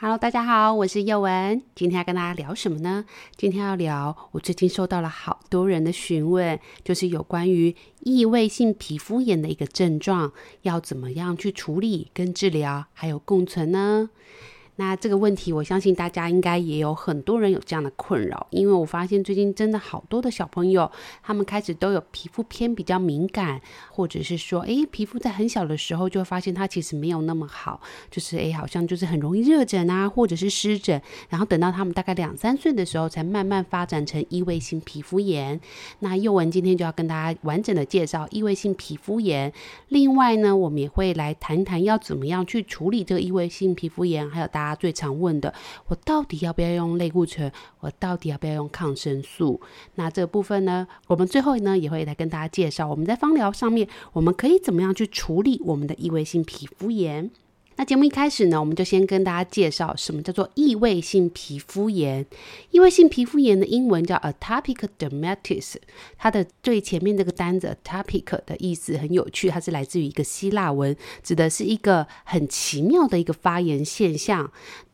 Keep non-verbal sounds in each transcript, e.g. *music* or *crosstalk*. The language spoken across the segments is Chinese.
Hello，大家好，我是叶文，今天要跟大家聊什么呢？今天要聊我最近收到了好多人的询问，就是有关于异位性皮肤炎的一个症状，要怎么样去处理跟治疗，还有共存呢？那这个问题，我相信大家应该也有很多人有这样的困扰，因为我发现最近真的好多的小朋友，他们开始都有皮肤偏比较敏感，或者是说，诶，皮肤在很小的时候就发现它其实没有那么好，就是诶，好像就是很容易热疹啊，或者是湿疹，然后等到他们大概两三岁的时候，才慢慢发展成异位性皮肤炎。那幼文今天就要跟大家完整的介绍异位性皮肤炎，另外呢，我们也会来谈谈要怎么样去处理这个异位性皮肤炎，还有大。最常问的，我到底要不要用类固醇？我到底要不要用抗生素？那这部分呢，我们最后呢也会来跟大家介绍，我们在芳疗上面，我们可以怎么样去处理我们的异位性皮肤炎。那节目一开始呢，我们就先跟大家介绍什么叫做异位性皮肤炎。异位性皮肤炎的英文叫 atopic dermatitis，它的最前面这个单子 atopic 的意思很有趣，它是来自于一个希腊文，指的是一个很奇妙的一个发炎现象。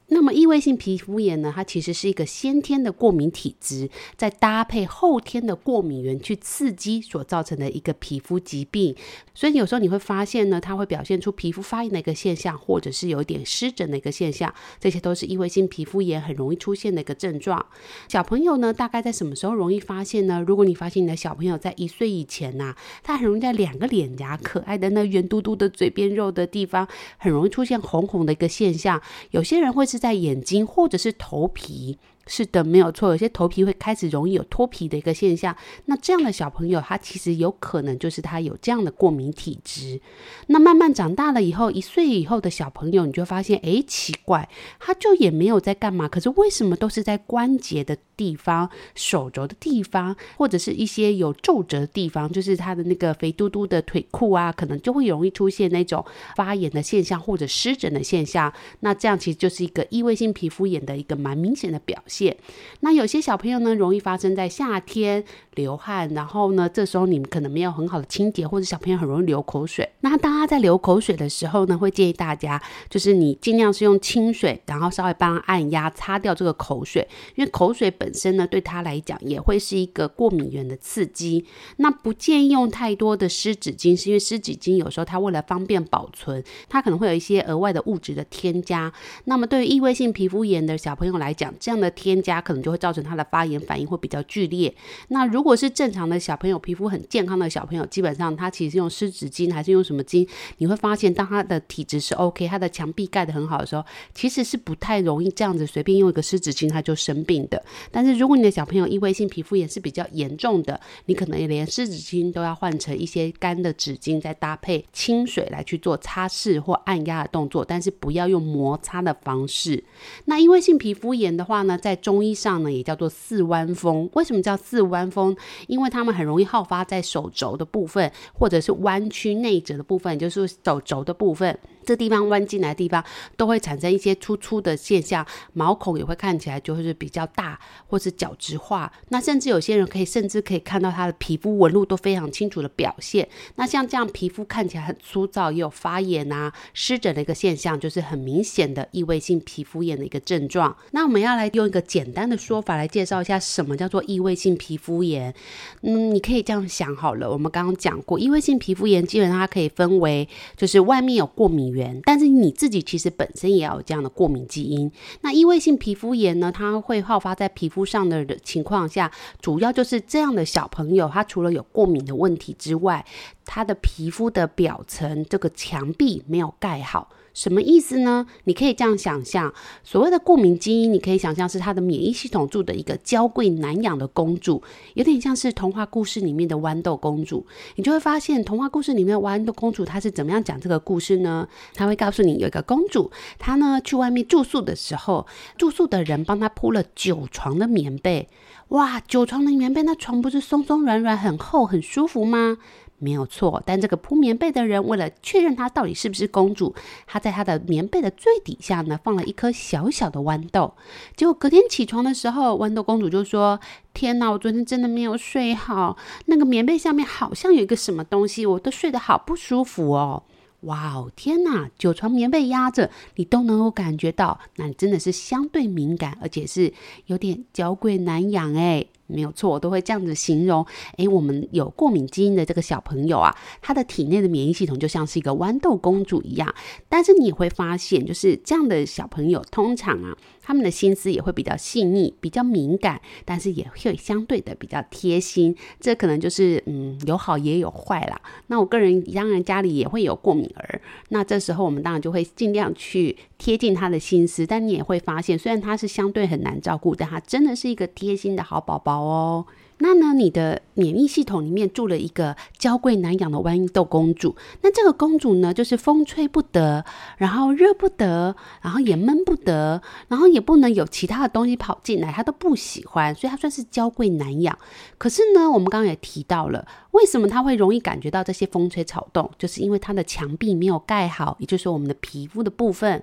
那么异位性皮肤炎呢，它其实是一个先天的过敏体质，再搭配后天的过敏原去刺激所造成的一个皮肤疾病。所以有时候你会发现呢，它会表现出皮肤发炎的一个现象，或者是有一点湿疹的一个现象，这些都是异位性皮肤炎很容易出现的一个症状。小朋友呢，大概在什么时候容易发现呢？如果你发现你的小朋友在一岁以前呐、他很容易在两个脸颊可爱的那圆嘟嘟的嘴边肉的地方，很容易出现红红的一个现象。有些人会是在眼睛或者是头皮。是的，没有错。有些头皮会开始容易有脱皮的一个现象，那这样的小朋友，他其实有可能就是他有这样的过敏体质。那慢慢长大了以后，一岁以后的小朋友，你就发现，哎，奇怪，他就也没有在干嘛，可是为什么都是在关节的地方、手肘的地方，或者是一些有皱褶的地方，就是他的那个肥嘟嘟的腿裤啊，可能就会容易出现那种发炎的现象或者湿疹的现象。那这样其实就是一个异位性皮肤炎的一个蛮明显的表现。那有些小朋友呢，容易发生在夏天流汗，然后呢，这时候你们可能没有很好的清洁，或者小朋友很容易流口水。那当他在流口水的时候呢，会建议大家，就是你尽量是用清水，然后稍微帮按压，擦掉这个口水，因为口水本本身呢，对他来讲也会是一个过敏源的刺激。那不建议用太多的湿纸巾，是因为湿纸巾有时候它为了方便保存，它可能会有一些额外的物质的添加。那么对于异位性皮肤炎的小朋友来讲，这样的添加可能就会造成他的发炎反应会比较剧烈。那如果是正常的小朋友，皮肤很健康的小朋友，基本上他其实用湿纸巾还是用什么巾，你会发现当他的体质是 OK，他的墙壁盖得很好的时候，其实是不太容易这样子随便用一个湿纸巾他就生病的。但是如果你的小朋友异位性皮肤炎是比较严重的，你可能连湿纸巾都要换成一些干的纸巾，再搭配清水来去做擦拭或按压的动作，但是不要用摩擦的方式。那异位性皮肤炎的话呢，在中医上呢，也叫做四弯风。为什么叫四弯风？因为它们很容易好发在手肘的部分，或者是弯曲内折的部分，就是手肘的部分。这地方弯进来的地方都会产生一些粗粗的现象，毛孔也会看起来就是比较大，或是角质化。那甚至有些人可以甚至可以看到他的皮肤纹路都非常清楚的表现。那像这样皮肤看起来很粗糙，也有发炎啊、湿疹的一个现象，就是很明显的异位性皮肤炎的一个症状。那我们要来用一个简单的说法来介绍一下什么叫做异位性皮肤炎。嗯，你可以这样想好了，我们刚刚讲过，异位性皮肤炎基本上它可以分为，就是外面有过敏源，但是你自己其实本身也要有这样的过敏基因。那异位性皮肤炎呢，它会好发在皮肤上的情况下，主要就是这样的小朋友，他除了有过敏的问题之外，他的皮肤的表层这个墙壁没有盖好。什么意思呢？你可以这样想象，所谓的过敏基因，你可以想象是她的免疫系统住的一个娇贵难养的公主，有点像是童话故事里面的豌豆公主。你就会发现，童话故事里面的豌豆公主她是怎么样讲这个故事呢？她会告诉你，有一个公主，她呢去外面住宿的时候，住宿的人帮她铺了九床的棉被。哇，九床的棉被，那床不是松松软软、很厚、很舒服吗？没有错，但这个铺棉被的人为了确认她到底是不是公主，她在她的棉被的最底下呢放了一颗小小的豌豆。结果隔天起床的时候，豌豆公主就说：“天哪，我昨天真的没有睡好，那个棉被下面好像有一个什么东西，我都睡得好不舒服哦。”哇哦，天哪，九床棉被压着你都能够感觉到，那你真的是相对敏感，而且是有点娇贵难养哎。没有错，我都会这样子形容。诶，我们有过敏基因的这个小朋友啊，他的体内的免疫系统就像是一个豌豆公主一样。但是你也会发现，就是这样的小朋友，通常啊，他们的心思也会比较细腻、比较敏感，但是也会相对的比较贴心。这可能就是嗯，有好也有坏啦。那我个人当然家里也会有过敏儿，那这时候我们当然就会尽量去贴近他的心思。但你也会发现，虽然他是相对很难照顾，但他真的是一个贴心的好宝宝。哦，那呢，你的免疫系统里面住了一个娇贵难养的豌豆公主。那这个公主呢，就是风吹不得，然后热不得，然后也闷不得，然后也不能有其他的东西跑进来，她都不喜欢，所以她算是娇贵难养。可是呢，我们刚刚也提到了，为什么她会容易感觉到这些风吹草动，就是因为她的墙壁没有盖好，也就是说我们的皮肤的部分。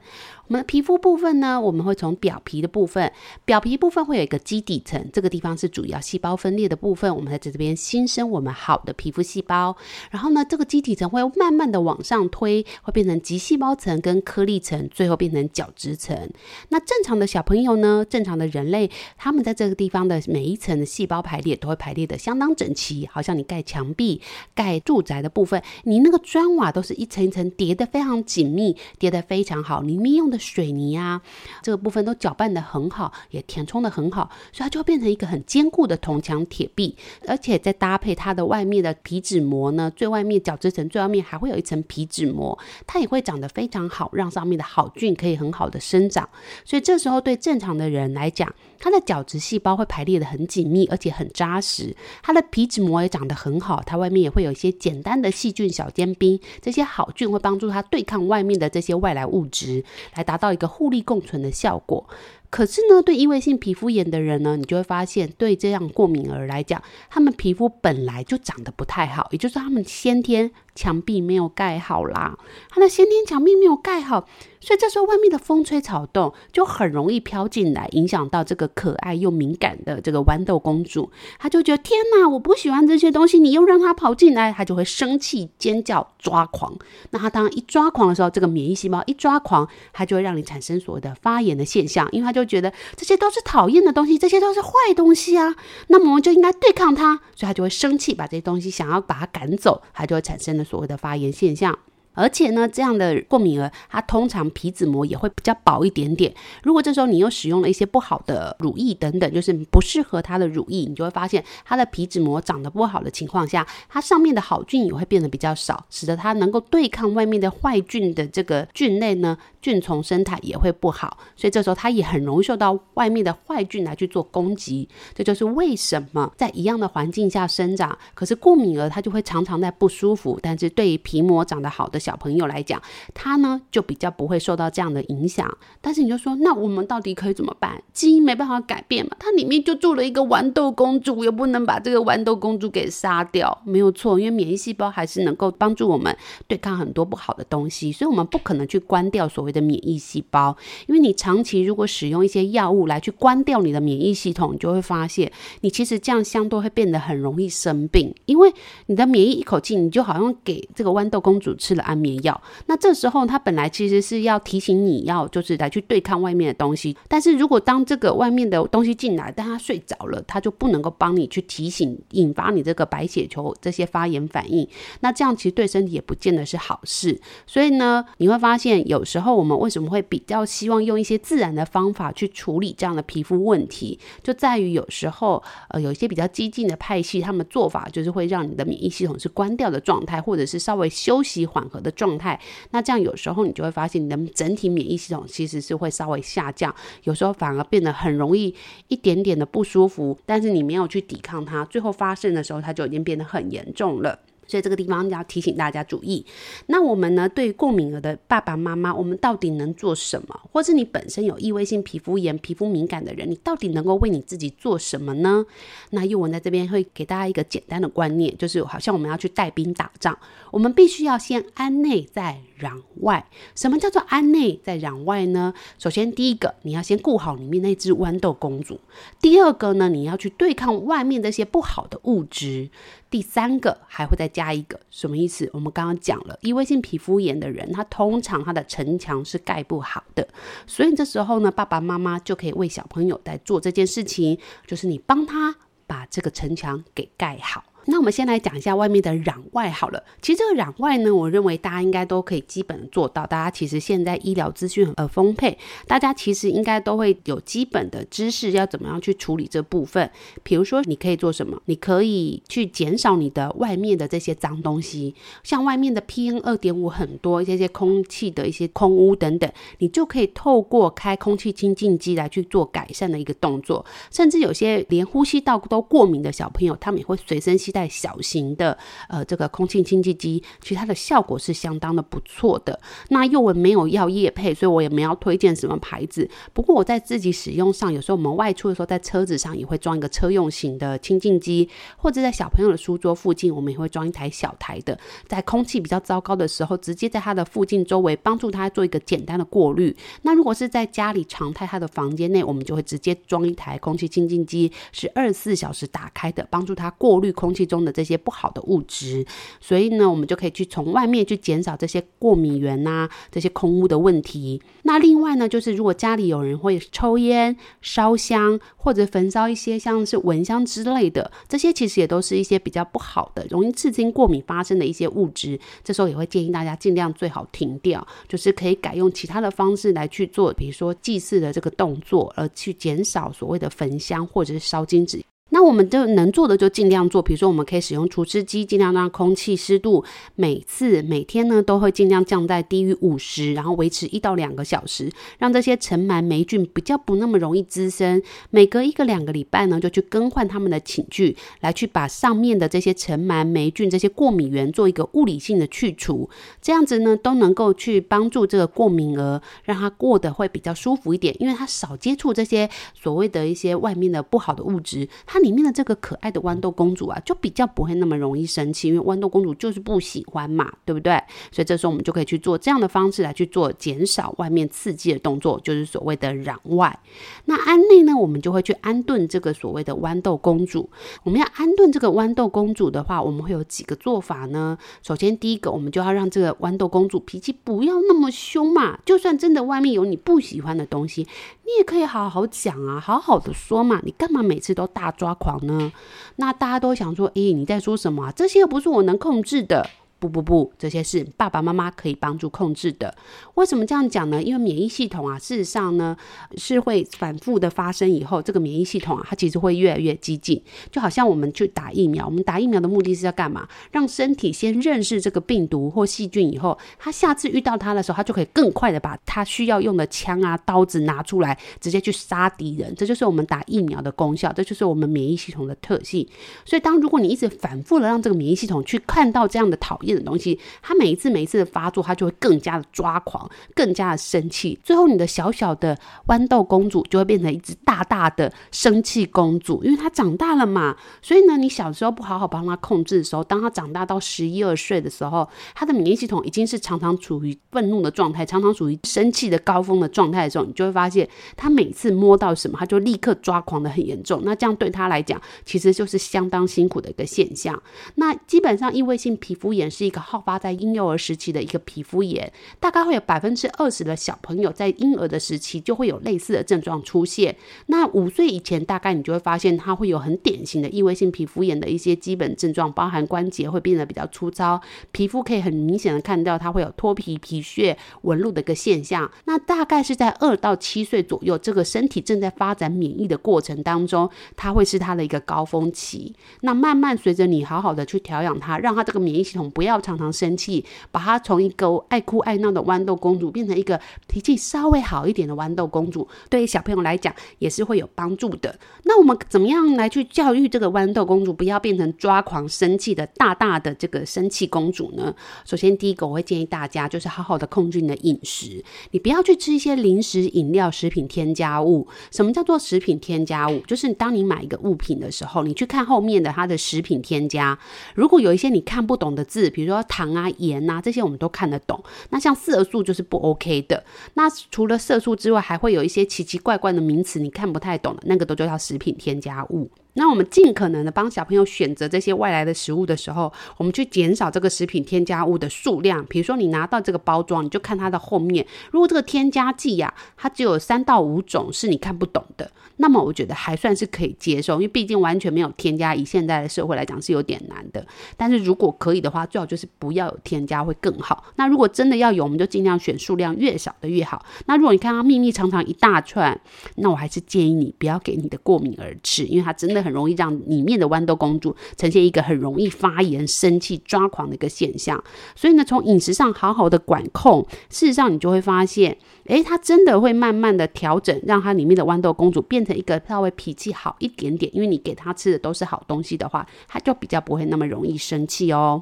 我们的皮肤部分呢，我们会从表皮的部分，表皮部分会有一个基底层，这个地方是主要细胞分裂的部分，我们在这边新生我们好的皮肤细胞。然后呢，这个基底层会慢慢的往上推，会变成棘细胞层跟颗粒层，最后变成角质层。那正常的小朋友呢，正常的人类，他们在这个地方的每一层的细胞排列都会排列的相当整齐，好像你盖墙壁、盖住宅的部分，你那个砖瓦都是一层一层叠的非常紧密，叠的非常好，里面用的。水泥啊，这个部分都搅拌得很好，也填充得很好，所以它就会变成一个很坚固的铜墙铁壁。而且再搭配它的外面的皮脂膜呢，最外面角质层最外面还会有一层皮脂膜，它也会长得非常好，让上面的好菌可以很好的生长。所以这时候对正常的人来讲，它的角质细胞会排列得很紧密，而且很扎实。它的皮脂膜也长得很好，它外面也会有一些简单的细菌小尖兵，这些好菌会帮助它对抗外面的这些外来物质，来达到一个互利共存的效果。可是呢，对异位性皮肤炎的人呢，你就会发现，对这样过敏儿来讲，他们皮肤本来就长得不太好，也就是他们先天墙壁没有盖好啦，他的先天墙壁没有盖好。所以这时候外面的风吹草动就很容易飘进来，影响到这个可爱又敏感的这个豌豆公主。她就觉得天哪，我不喜欢这些东西，你又让她跑进来，她就会生气、尖叫、抓狂。那她当一抓狂的时候，这个免疫细胞一抓狂，它就会让你产生所谓的发炎的现象，因为她就觉得这些都是讨厌的东西，这些都是坏东西啊。那么我们就应该对抗它，所以它就会生气，把这些东西想要把它赶走，它就会产生了所谓的发炎现象。而且呢，这样的过敏儿，它通常皮脂膜也会比较薄一点点。如果这时候你又使用了一些不好的乳液等等，就是不适合它的乳液，你就会发现它的皮脂膜长得不好的情况下，它上面的好菌也会变得比较少，使得它能够对抗外面的坏菌的这个菌类呢，菌丛生态也会不好。所以这时候它也很容易受到外面的坏菌来去做攻击。这就是为什么在一样的环境下生长，可是过敏儿它就会常常在不舒服，但是对于皮膜长得好的小朋友来讲，他呢就比较不会受到这样的影响。但是你就说，那我们到底可以怎么办？基因没办法改变嘛，它里面就住了一个豌豆公主，又不能把这个豌豆公主给杀掉。没有错，因为免疫细胞还是能够帮助我们对抗很多不好的东西，所以我们不可能去关掉所谓的免疫细胞。因为你长期如果使用一些药物来去关掉你的免疫系统，你就会发现，你其实这样相对会变得很容易生病，因为你的免疫一口气，你就好像给这个豌豆公主吃了安眠药。那这时候它本来其实是要提醒你要就是来去对抗外面的东西，但是如果当这个外面的东西进来，但他睡着了，他就不能够帮你去提醒，引发你这个白血球这些发炎反应。那这样其实对身体也不见得是好事。所以呢，你会发现有时候我们为什么会比较希望用一些自然的方法去处理这样的皮肤问题，就在于有时候呃有一些比较激进的派系，他们做法就是会让你的免疫系统是关掉的状态，或者是稍微休息缓和的状态。那这样有时候你就会发现你的整体免疫系统其实是会稍微下降，有时候反而变得很容易一点点的不舒服，但是你没有去抵抗它，最后发生的时候它就已经变得很严重了。所以这个地方要提醒大家注意。那我们呢，对于过敏儿的爸爸妈妈，我们到底能做什么？或是你本身有异位性皮肤炎、皮肤敏感的人，你到底能够为你自己做什么呢？那幼文在这边会给大家一个简单的观念，就是好像我们要去带兵打仗，我们必须要先安内再攘外。什么叫做安内在攘外呢？首先第一个，你要先顾好里面那只豌豆公主；第二个呢，你要去对抗外面这些不好的物质。第三个还会再加一个什么意思？我们刚刚讲了，异位性皮肤炎的人，他通常他的城墙是盖不好的，所以这时候呢，爸爸妈妈就可以为小朋友在做这件事情，就是你帮他把这个城墙给盖好。那我们先来讲一下外面的攘外好了。其实这个攘外呢，我认为大家应该都可以基本做到。大家其实现在医疗资讯很丰沛，大家其实应该都会有基本的知识，要怎么样去处理这部分。比如说，你可以做什么？你可以去减少你的外面的这些脏东西，像外面的 PM 二点五很多，一些些空气的一些空污等等，你就可以透过开空气清净机来去做改善的一个动作。甚至有些连呼吸道都过敏的小朋友，他们也会随身携带小型的呃这个空气清净机，其实它的效果是相当的不错的。那宥雯没有要业配，所以我也没有推荐什么牌子。不过我在自己使用上，有时候我们外出的时候，在车子上也会装一个车用型的清净机，或者在小朋友的书桌附近，我们也会装一台小台的，在空气比较糟糕的时候，直接在它的附近周围帮助它做一个简单的过滤。那如果是在家里常态它的房间内，我们就会直接装一台空气清净机，是二十四小时打开的，帮助它过滤空气。中的这些不好的物质，所以呢，我们就可以去从外面去减少这些过敏源呐、这些空污的问题。那另外呢，就是如果家里有人会抽烟、烧香或者焚烧一些像是蚊香之类的，这些其实也都是一些比较不好的、容易刺激过敏发生的一些物质。这时候也会建议大家尽量最好停掉，就是可以改用其他的方式来去做，比如说祭祀的这个动作，而去减少所谓的焚香或者是烧金纸。那我们就能做的就尽量做，比如说我们可以使用除湿机，尽量让空气湿度每次每天呢都会尽量降在低于五十，然后维持一到两个小时，让这些尘螨霉菌比较不那么容易滋生。每隔一个两个礼拜呢，就去更换他们的寝具，来去把上面的这些尘螨霉菌、这些过敏源做一个物理性的去除，这样子呢都能够去帮助这个过敏儿，让他过得会比较舒服一点，因为他少接触这些所谓的一些外面的不好的物质，他。里面的这个可爱的豌豆公主啊，就比较不会那么容易生气，因为豌豆公主就是不喜欢嘛，对不对？所以这时候我们就可以去做这样的方式来去做减少外面刺激的动作，就是所谓的攘外。那安内呢，我们就会去安顿这个所谓的豌豆公主。我们要安顿这个豌豆公主的话，我们会有几个做法呢？首先，第一个，我们就要让这个豌豆公主脾气不要那么凶嘛，就算真的外面有你不喜欢的东西，你也可以好好讲啊，好好的说嘛，你干嘛每次都大抓狂呢？那大家都想说，诶，你在说什么啊？这些不是我能控制的。不不不，这些是爸爸妈妈可以帮助控制的。为什么这样讲呢？因为免疫系统啊，事实上呢是会反复的发生以后，这个免疫系统啊，它其实会越来越激进。就好像我们去打疫苗，我们打疫苗的目的是要干嘛？让身体先认识这个病毒或细菌以后，它下次遇到它的时候，它就可以更快的把它需要用的枪啊、刀子拿出来，直接去杀敌人。这就是我们打疫苗的功效，这就是我们免疫系统的特性。所以，当如果你一直反复的让这个免疫系统去看到这样的讨厌的东西，他每一次每一次的发作，他就会更加的抓狂，更加的生气。最后，你的小小的豌豆公主就会变成一只大大的生气公主，因为她长大了嘛。所以呢，你小时候不好好帮她控制的时候，当她长大到十一二岁的时候，她的免疫系统已经是常常处于愤怒的状态，常常处于生气的高峰的状态的时候，你就会发现，她每次摸到什么，她就立刻抓狂的很严重。那这样对她来讲，其实就是相当辛苦的一个现象。那基本上，异位性皮肤炎是。是一个好发在婴幼儿时期的一个皮肤炎，大概会有百分之二十的小朋友在婴儿的时期就会有类似的症状出现。那五岁以前，大概你就会发现他会有很典型的异位性皮肤炎的一些基本症状，包含关节会变得比较粗糙，皮肤可以很明显的看到它会有脱皮、皮屑、纹路的一个现象。那大概是在二到七岁左右，这个身体正在发展免疫的过程当中，它会是它的一个高峰期。那慢慢随着你好好的去调养它，让它这个免疫系统不要要常常生气，把它从一个爱哭爱闹的豌豆公主变成一个脾气稍微好一点的豌豆公主，对于小朋友来讲也是会有帮助的。那我们怎么样来去教育这个豌豆公主，不要变成抓狂生气的大大的这个生气公主呢？首先，第一个我会建议大家就是好好的控制你的饮食，你不要去吃一些零食、饮料、食品添加物。什么叫做食品添加物？就是当你买一个物品的时候，你去看后面的它的食品添加，如果有一些你看不懂的字，比如说糖啊、盐啊这些，我们都看得懂。那像色素就是不 OK 的。那除了色素之外，还会有一些奇奇怪怪的名词，你看不太懂的，那个都叫食品添加物。那我们尽可能的帮小朋友选择这些外来的食物的时候，我们去减少这个食品添加物的数量。比如说，你拿到这个包装，你就看它的后面，如果这个添加剂呀、它只有三到五种是你看不懂的，那么我觉得还算是可以接受，因为毕竟完全没有添加，以现在的社会来讲是有点难的。但是如果可以的话，最好就是不要有添加会更好。那如果真的要有，我们就尽量选数量越少的越好。那如果你看它密密长长一大串，那我还是建议你不要给你的过敏儿吃，因为它真的。很容易让里面的豌豆公主呈现一个很容易发炎、生气、抓狂的一个现象。所以呢，从饮食上好好的管控，事实上你就会发现，诶，它真的会慢慢的调整，让它里面的豌豆公主变成一个稍微脾气好一点点。因为你给它吃的都是好东西的话，它就比较不会那么容易生气哦。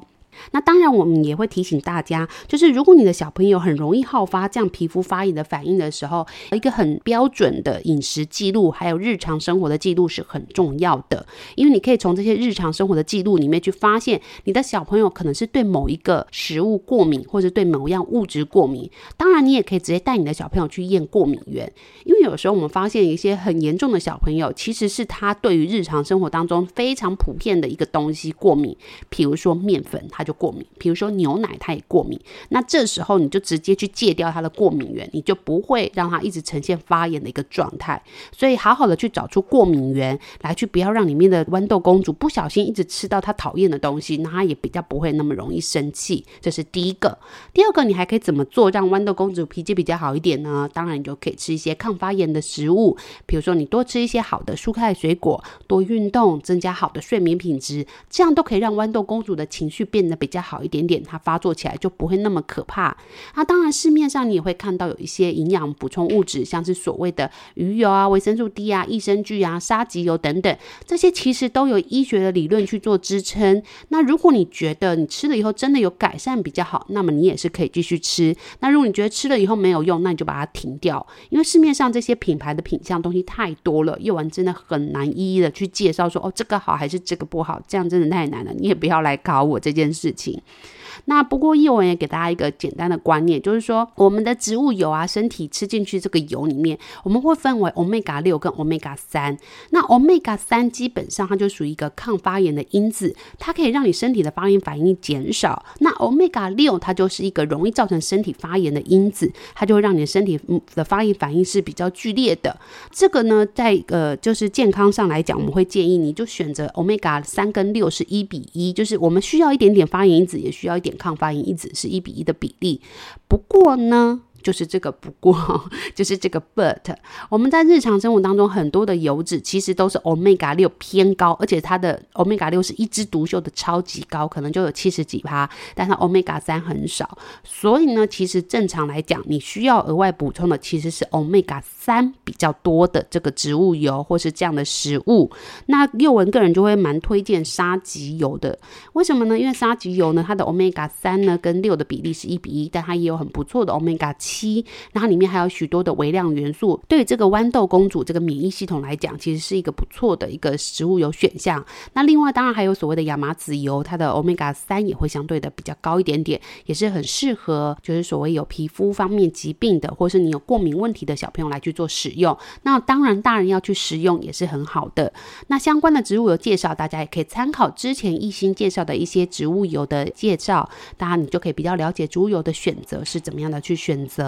那当然，我们也会提醒大家，就是如果你的小朋友很容易好发这样皮肤发炎的反应的时候，一个很标准的饮食记录，还有日常生活的记录是很重要的。因为你可以从这些日常生活的记录里面去发现，你的小朋友可能是对某一个食物过敏，或者对某样物质过敏。当然，你也可以直接带你的小朋友去验过敏源，因为有时候我们发现一些很严重的小朋友，其实是他对于日常生活当中非常普遍的一个东西过敏，比如说面粉。他就过敏，比如说牛奶，他也过敏。那这时候你就直接去戒掉他的过敏源，你就不会让他一直呈现发炎的一个状态。所以好好的去找出过敏源，来去不要让里面的豌豆公主不小心一直吃到他讨厌的东西，那他也比较不会那么容易生气。这是第一个。第二个，你还可以怎么做让豌豆公主脾气比较好一点呢？当然，你就可以吃一些抗发炎的食物，比如说你多吃一些好的蔬菜水果，多运动，增加好的睡眠品质，这样都可以让豌豆公主的情绪变。比较好一点点，它发作起来就不会那么可怕。那当然，市面上你也会看到有一些营养补充物质，像是所谓的鱼油啊、维生素 D 啊、益生菌啊、沙棘油等等，这些其实都有医学的理论去做支撑。那如果你觉得你吃了以后真的有改善比较好，那么你也是可以继续吃。那如果你觉得吃了以后没有用，那你就把它停掉。因为市面上这些品牌的品相东西太多了，用完真的很难一一的去介绍说哦，这个好还是这个不好，这样真的太难了。你也不要来考我这件事。事情，那不过叶文也给大家一个简单的观念，就是说我们的植物油啊，身体吃进去这个油里面，我们会分为 Omega 六跟 Omega 三。那 Omega 三基本上它就属于一个抗发炎的因子，它可以让你身体的发炎反应减少。那 Omega 六它就是一个容易造成身体发炎的因子，它就会让你的身体的发炎反应是比较剧烈的。这个呢，在呃就是健康上来讲，我们会建议你就选择 Omega 三跟六是一比一，就是我们需要一点点。发炎因子也需要一点抗发音一直，是一比一的比例。不过呢，就是这个不过，*laughs* 就是这个 but，我们在日常生活当中很多的油脂其实都是 omega 六偏高，而且它的 omega 六是一枝独秀的超级高，可能就有七十几趴，但它 omega 三很少。所以呢，其实正常来讲，你需要额外补充的其实是 omega 三比较多的这个植物油或是这样的食物。那宥雯个人就会蛮推荐沙棘油的，为什么呢？因为沙棘油呢，它的 omega 三呢跟六的比例是一比一，但它也有很不错的 omega 七。七，那它里面还有许多的微量元素，对于这个豌豆公主这个免疫系统来讲，其实是一个不错的一个食物油选项。那另外当然还有所谓的亚麻籽油，它的 Omega 三也会相对的比较高一点点，也是很适合就是所谓有皮肤方面疾病的，或是你有过敏问题的小朋友来去做使用。那当然，大人要去食用也是很好的。那相关的植物油介绍，大家也可以参考之前一心介绍的一些植物油的介绍，当然你就可以比较了解植物油的选择是怎么样的去选择。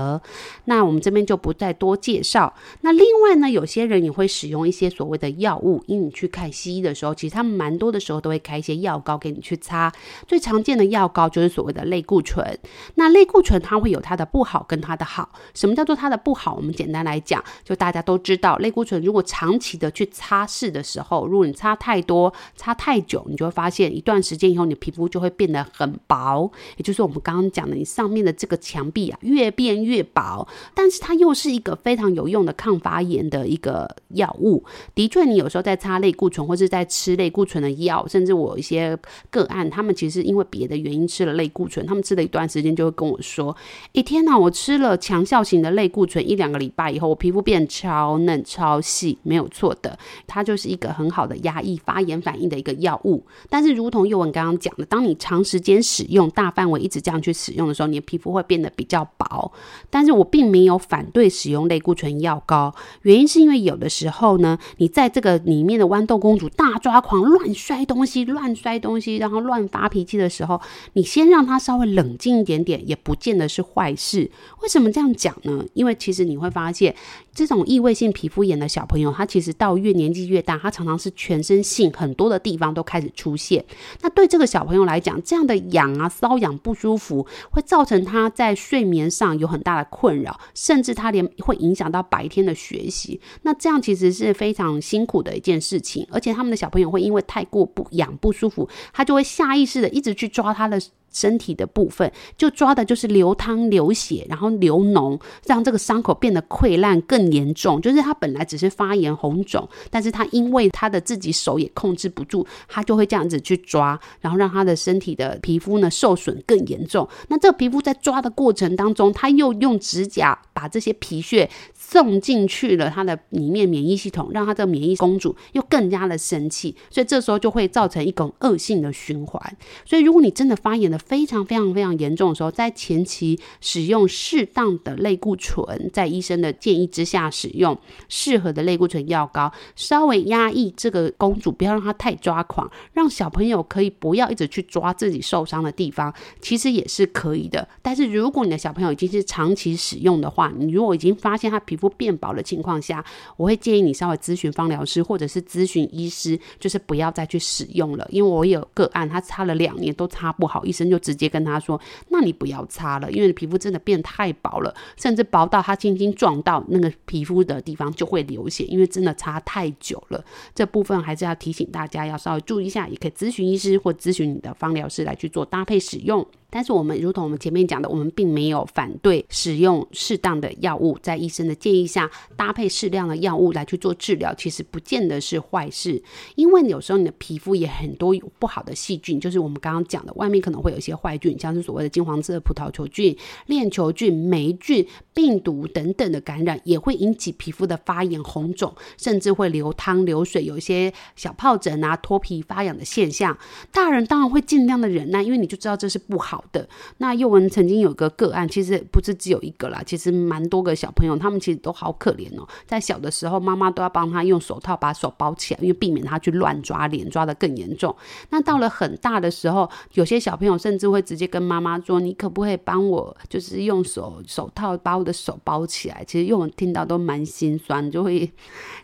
那我们这边就不再多介绍。那另外呢，有些人也会使用一些所谓的药物，因为你去看西医的时候，其实他们蛮多的时候都会开一些药膏给你去擦。最常见的药膏就是所谓的类固醇。那类固醇它会有它的不好跟它的好。什么叫做它的不好？我们简单来讲，就大家都知道，类固醇如果长期的去擦拭的时候，如果你擦太多、擦太久，你就会发现一段时间以后，你皮肤就会变得很薄。也就是我们刚刚讲的，你上面的这个墙壁啊，越变越薄。但是它又是一个非常有用的抗发炎的一个药物。的确，你有时候在擦类固醇，或是在吃类固醇的药，甚至我有一些个案，他们其实因为别的原因吃了类固醇，他们吃了一段时间就会跟我说：“哎，天哪，我吃了强效型的类固醇一两个礼拜以后，我皮肤变超嫩、超细，没有错的，它就是一个很好的压抑发炎反应的一个药物。但是，如同又文刚刚讲的，当你长时间使用、大范围一直这样去使用的时候，你的皮肤会变得比较薄。但是我并没有反对使用类固醇药膏，原因是因为有的时候呢，你在这个里面的豌豆公主大抓狂、乱摔东西、乱摔东西，然后乱发脾气的时候，你先让她稍微冷静一点点，也不见得是坏事。为什么这样讲呢？因为其实你会发现，这种异位性皮肤炎的小朋友，他其实到越年纪越大，他常常是全身性很多的地方都开始出现。那对这个小朋友来讲，这样的痒啊、瘙痒不舒服，会造成他在睡眠上有很大的困扰，甚至他连会影响到白天的学习。那这样其实是非常辛苦的一件事情，而且他们的小朋友会因为太过不痒不舒服，他就会下意识的一直去抓他的。身体的部分就抓的就是流汤流血，然后流脓，让这个伤口变得溃烂更严重。就是他本来只是发炎红肿，但是他因为他的自己手也控制不住，他就会这样子去抓，然后让他的身体的皮肤呢受损更严重。那这个皮肤在抓的过程当中，他又用指甲把这些皮屑送进去了他的里面免疫系统，让他的免疫公主又更加的生气，所以这时候就会造成一种恶性的循环。所以如果你真的发炎的，非常非常非常严重的时候，在前期使用适当的类固醇，在医生的建议之下使用适合的类固醇药膏，稍微压抑这个公主，不要让她太抓狂，让小朋友可以不要一直去抓自己受伤的地方，其实也是可以的。但是如果你的小朋友已经是长期使用的话，你如果已经发现他皮肤变薄的情况下，我会建议你稍微咨询芳疗师或者是咨询医师，就是不要再去使用了。因为我有个案，他擦了两年都擦不好，医生。就直接跟他说：“那你不要擦了，因为皮肤真的变太薄了，甚至薄到它轻轻撞到那个皮肤的地方就会流血，因为真的擦太久了。这部分还是要提醒大家要稍微注意一下，也可以咨询医师或咨询你的方疗师来去做搭配使用。”但是我们如同我们前面讲的，我们并没有反对使用适当的药物，在医生的建议下搭配适量的药物来去做治疗，其实不见得是坏事。因为有时候你的皮肤也很多有不好的细菌，就是我们刚刚讲的，外面可能会有一些坏菌，像是所谓的金黄色的葡萄球菌、链球菌、霉菌、病毒等等的感染，也会引起皮肤的发炎、红肿，甚至会流汤流水，有一些小疱疹啊、脱皮发痒的现象。大人当然会尽量的忍耐，因为你就知道这是不好的。那幼文曾经有个个案，其实不是只有一个啦，其实蛮多个小朋友，他们其实都好可怜哦。在小的时候，妈妈都要帮他用手套把手包起来，因为避免他去乱抓脸，抓得更严重。那到了很大的时候，有些小朋友甚至会直接跟妈妈说：“你可不可以帮我，就是用手手套把我的手包起来？”其实幼文听到都蛮心酸，就会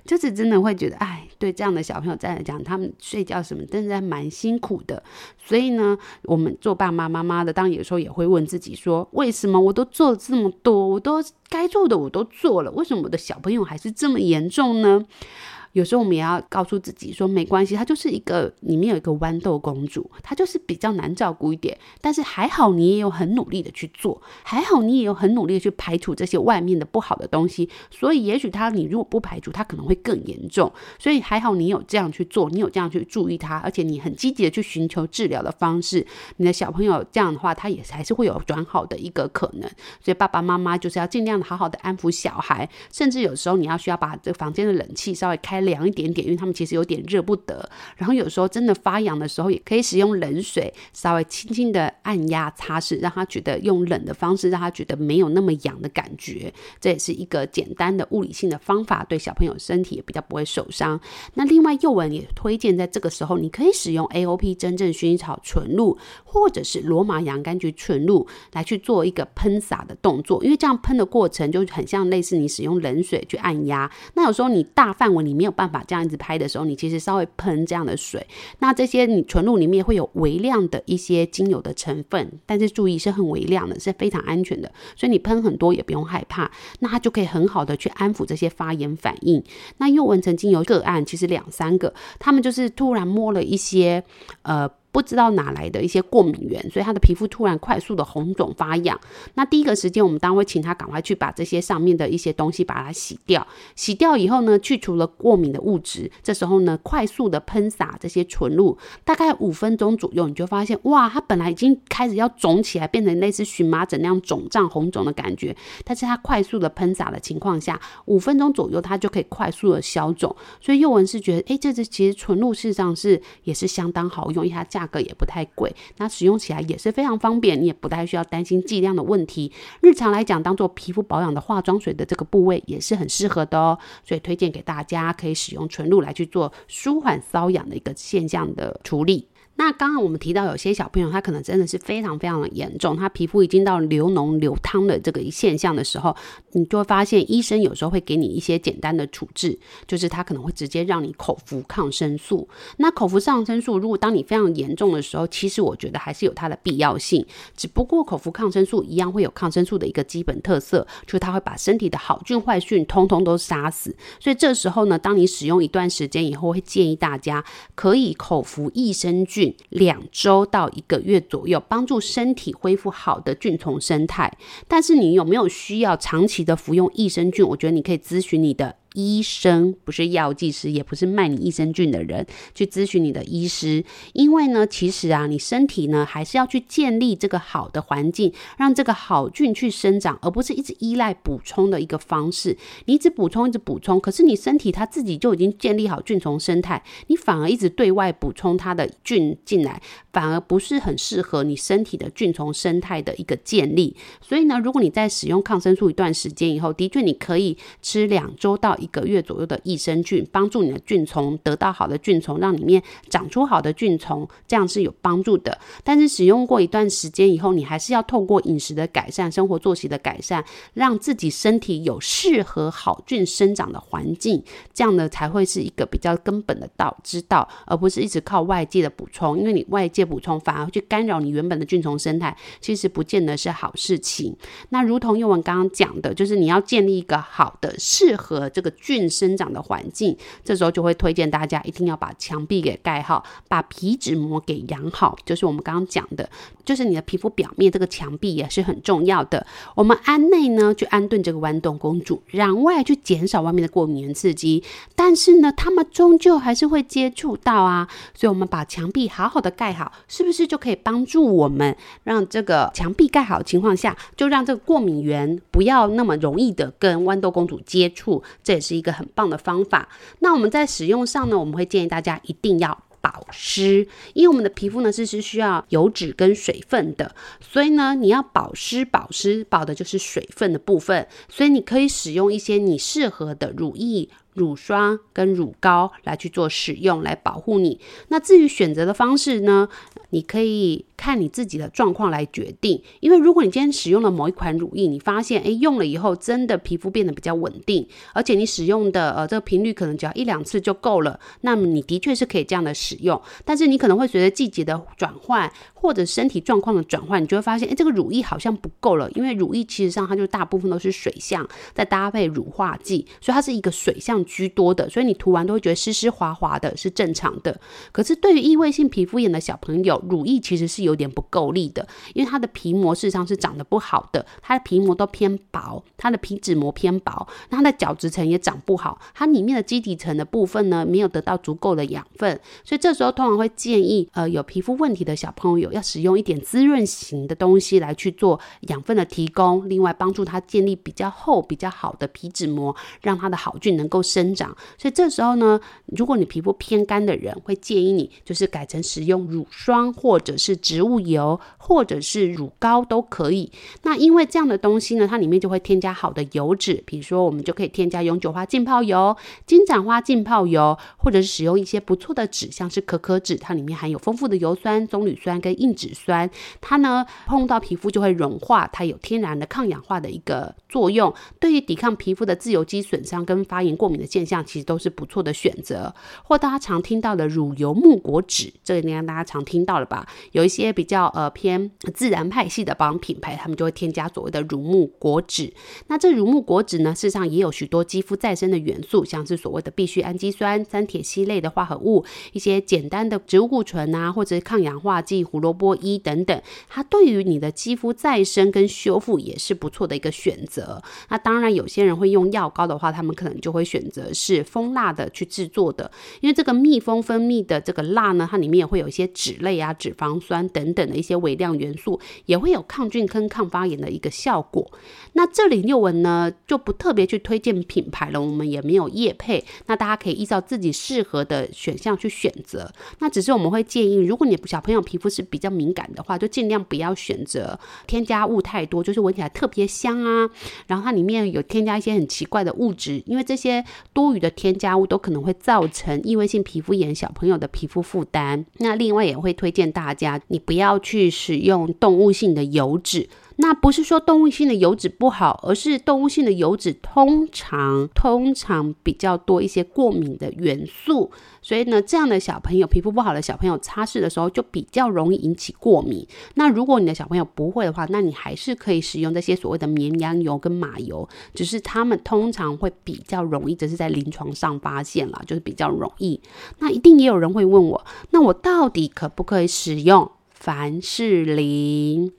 就是真的会觉得，哎，对这样的小朋友再来讲，他们睡觉什么真的蛮辛苦的。所以呢，我们做爸妈妈妈的，当有时候也会问自己说：为什么我都做了这么多，我都该做的我都做了，为什么我的小朋友还是这么严重呢？有时候我们也要告诉自己说，没关系，她就是一个里面有一个豌豆公主，她就是比较难照顾一点，但是还好你也有很努力的去做，还好你也有很努力的去排除这些外面的不好的东西，所以也许她你如果不排除，她可能会更严重，所以还好你有这样去做，你有这样去注意她，而且你很积极的去寻求治疗的方式，你的小朋友这样的话，他也还是会有转好的一个可能，所以爸爸妈妈就是要尽量好好的安抚小孩，甚至有时候你要需要把这个房间的冷气稍微开。凉一点点，因为他们其实有点热不得。然后有时候真的发痒的时候，也可以使用冷水稍微轻轻的按压擦拭，让他觉得用冷的方式让他觉得没有那么痒的感觉。这也是一个简单的物理性的方法，对小朋友身体也比较不会受伤。那另外，幼文也推荐在这个时候，你可以使用 AOP 真正薰衣草纯露，或者是罗马洋甘菊纯露来去做一个喷洒的动作，因为这样喷的过程就很像类似你使用冷水去按压。那有时候你大范围你没有办法这样子拍的时候，你其实稍微喷这样的水，那这些你纯露里面会有微量的一些精油的成分，但是注意是很微量的，是非常安全的，所以你喷很多也不用害怕。那它就可以很好的去安抚这些发炎反应。那又文曾经有个案，其实两三个，他们就是突然摸了一些，呃。不知道哪来的一些过敏源，所以他的皮肤突然快速的红肿发痒。那第一个时间，我们当然会请他赶快去把这些上面的一些东西把它洗掉。洗掉以后呢，去除了过敏的物质。这时候呢，快速的喷洒这些纯露，大概五分钟左右，你就发现哇，它本来已经开始要肿起来，变成类似荨麻疹那样肿胀红肿的感觉。但是它快速的喷洒的情况下，五分钟左右它就可以快速的消肿。所以幼文是觉得，哎，这支其实纯露事实上是也是相当好用，因为它价格也不太贵，那使用起来也是非常方便，你也不太需要担心剂量的问题。日常来讲，当做皮肤保养的化妆水的这个部位也是很适合的哦，所以推荐给大家可以使用纯露来去做舒缓瘙痒的一个现象的处理。那刚刚我们提到有些小朋友他可能真的是非常非常的严重，他皮肤已经到流脓流汤的这个现象的时候，你就会发现医生有时候会给你一些简单的处置，就是他可能会直接让你口服抗生素。那口服抗生素，如果当你非常严重的时候，其实我觉得还是有它的必要性。只不过口服抗生素一样会有抗生素的一个基本特色，就是它会把身体的好菌坏菌通通都杀死。所以这时候呢，当你使用一段时间以后，会建议大家可以口服益生菌。两周到一个月左右，帮助身体恢复好的菌虫生态。但是你有没有需要长期的服用益生菌？我觉得你可以咨询你的。医生不是药剂师，也不是卖你益生菌的人，去咨询你的医师。因为呢，其实啊，你身体呢还是要去建立这个好的环境，让这个好菌去生长，而不是一直依赖补充的一个方式。你一直补充，一直补充，可是你身体它自己就已经建立好菌丛生态，你反而一直对外补充它的菌进来，反而不是很适合你身体的菌丛生态的一个建立。所以呢，如果你在使用抗生素一段时间以后，的确你可以吃两周到一。个月左右的益生菌，帮助你的菌丛得到好的菌丛，让里面长出好的菌丛，这样是有帮助的。但是使用过一段时间以后，你还是要透过饮食的改善、生活作息的改善，让自己身体有适合好菌生长的环境，这样呢才会是一个比较根本的道之道，而不是一直靠外界的补充。因为你外界补充反而会去干扰你原本的菌丛生态，其实不见得是好事情。那如同幼文刚刚讲的，就是你要建立一个好的、适合这个。菌生长的环境，这时候就会推荐大家一定要把墙壁给盖好，把皮脂膜给养好。就是我们刚刚讲的，就是你的皮肤表面这个墙壁也是很重要的。我们安内呢，去安顿这个豌豆公主，然外去减少外面的过敏原刺激。但是呢，他们终究还是会接触到啊，所以我们把墙壁好好的盖好，是不是就可以帮助我们让这个墙壁盖好的情况下，就让这个过敏原不要那么容易的跟豌豆公主接触？这也是。一个很棒的方法。那我们在使用上呢，我们会建议大家一定要保湿，因为我们的皮肤呢是是需要油脂跟水分的，所以呢你要保湿，保湿保的就是水分的部分。所以你可以使用一些你适合的乳液。乳霜跟乳膏来去做使用，来保护你。那至于选择的方式呢，你可以看你自己的状况来决定。因为如果你今天使用了某一款乳液，你发现诶用了以后真的皮肤变得比较稳定，而且你使用的呃这个频率可能只要一两次就够了，那么你的确是可以这样的使用。但是你可能会随着季节的转换或者身体状况的转换，你就会发现诶这个乳液好像不够了，因为乳液其实上它就大部分都是水相，再搭配乳化剂，所以它是一个水相居多的，所以你涂完都会觉得湿湿滑滑的，是正常的。可是对于异位性皮肤炎的小朋友，乳液其实是有有点不够力的，因为它的皮膜事实上是长得不好的，它的皮膜都偏薄，它的皮脂膜偏薄，那它的角质层也长不好，它里面的基底层的部分呢，没有得到足够的养分，所以这时候通常会建议，呃，有皮肤问题的小朋友要使用一点滋润型的东西来去做养分的提供，另外帮助它建立比较厚、比较好的皮脂膜，让它的好菌能够生长。所以这时候呢，如果你皮肤偏干的人，会建议你就是改成使用乳霜，或者是植植物油，或者是乳膏都可以。那因为这样的东西呢，它里面就会添加好的油脂，比如说我们就可以添加永久花浸泡油、金盏花浸泡油，或者是使用一些不错的脂，像是可可脂，它里面含有丰富的油酸、棕榈酸跟硬脂酸，它呢碰到皮肤就会融化，它有天然的抗氧化的一个作用，对于抵抗皮肤的自由基损伤跟发炎过敏的现象，其实都是不错的选择。或大家常听到的乳油木果脂，这个应该大家常听到了吧？有一些比较呃偏自然派系的保养品牌，他们就会添加所谓的乳木果脂。那这乳木果脂呢，事实上也有许多肌肤再生的元素，像是所谓的必需氨基酸、三萜烯类的化合物，一些简单的植物固醇啊，或者抗氧化剂胡萝卜衣等等，它对于你的肌肤再生跟修复也是不错的一个选择。那当然，有些人会用药膏的话，他们可能就会选择是蜂蜡的去制作的，因为这个蜜蜂分泌的这个蜡呢，它里面也会有一些脂类啊、脂肪酸等等等的一些微量元素，也会有抗菌跟抗发炎的一个效果。那这里六文呢就不特别去推荐品牌了，我们也没有业配，那大家可以依照自己适合的选项去选择。那只是我们会建议，如果你小朋友皮肤是比较敏感的话，就尽量不要选择添加物太多，就是闻起来特别香啊，然后它里面有添加一些很奇怪的物质，因为这些多余的添加物都可能会造成异位性皮肤炎小朋友的皮肤负担。那另外也会推荐大家，你不要去使用动物性的油脂。那不是说动物性的油脂不好，而是动物性的油脂通常通常比较多一些过敏的元素，所以呢，这样的小朋友皮肤不好的小朋友擦拭的时候就比较容易引起过敏。那如果你的小朋友不会的话，那你还是可以使用这些所谓的绵羊油跟马油，只是他们通常会比较容易，这是在临床上发现了，就是比较容易。那一定也有人会问我，那我到底可不可以使用凡士林？